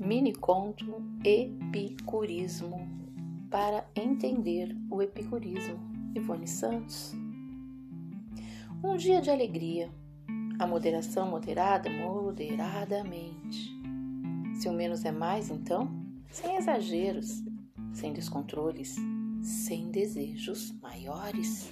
Mini conto Epicurismo para entender o epicurismo. Ivone Santos. Um dia de alegria. A moderação moderada, moderadamente. Se o menos é mais, então, sem exageros, sem descontroles, sem desejos maiores.